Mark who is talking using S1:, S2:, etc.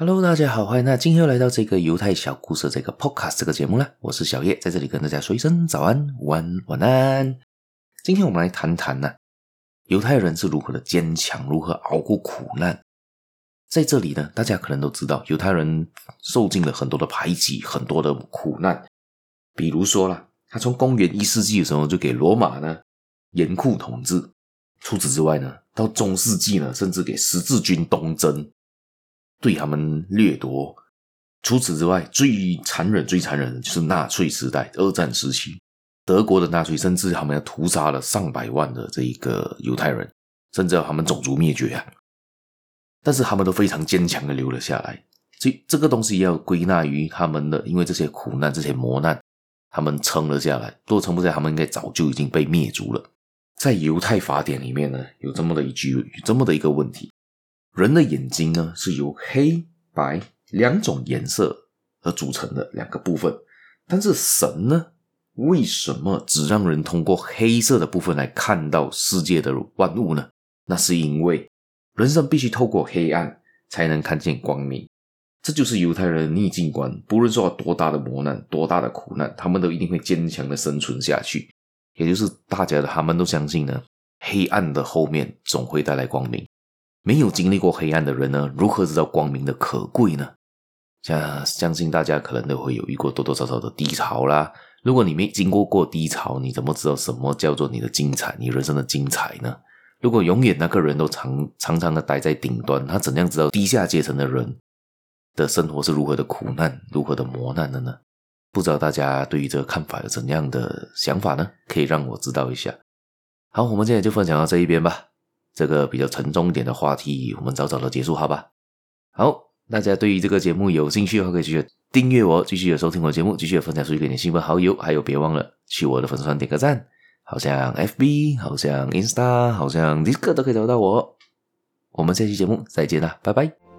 S1: Hello，大家好，欢迎那今天又来到这个犹太小故事这个 Podcast 这个节目了。我是小叶，在这里跟大家说一声早安、午安、晚安。今天我们来谈谈呢，犹太人是如何的坚强，如何熬过苦难。在这里呢，大家可能都知道，犹太人受尽了很多的排挤，很多的苦难。比如说啦，他从公元一世纪的时候就给罗马呢严酷统治。除此之外呢，到中世纪呢，甚至给十字军东征。对他们掠夺。除此之外，最残忍、最残忍的就是纳粹时代，二战时期，德国的纳粹甚至他们要屠杀了上百万的这一个犹太人，甚至要他们种族灭绝啊！但是他们都非常坚强的留了下来。所以这个东西要归纳于他们的，因为这些苦难、这些磨难，他们撑了下来。如果撑不下来，他们应该早就已经被灭族了。在犹太法典里面呢，有这么的一句，有这么的一个问题。人的眼睛呢，是由黑白两种颜色而组成的两个部分，但是神呢，为什么只让人通过黑色的部分来看到世界的万物呢？那是因为人生必须透过黑暗才能看见光明，这就是犹太人的逆境观。不论受到多大的磨难、多大的苦难，他们都一定会坚强的生存下去。也就是大家的他们都相信呢，黑暗的后面总会带来光明。没有经历过黑暗的人呢，如何知道光明的可贵呢？相相信大家可能都会有遇过多多少少的低潮啦。如果你没经过过低潮，你怎么知道什么叫做你的精彩，你人生的精彩呢？如果永远那个人都常常常的待在顶端，他怎样知道低下阶层的人的生活是如何的苦难、如何的磨难的呢？不知道大家对于这个看法有怎样的想法呢？可以让我知道一下。好，我们现在就分享到这一边吧。这个比较沉重一点的话题，我们早早的结束，好吧？好，大家对于这个节目有兴趣的话，可以继续订阅我，继续的收听我的节目，继续的分享出去给你亲朋好友，还有别忘了去我的粉丝团点个赞，好像 FB，好像 Insta，好像 d i s c o 都可以找到我。我们下期节目再见啦，拜拜。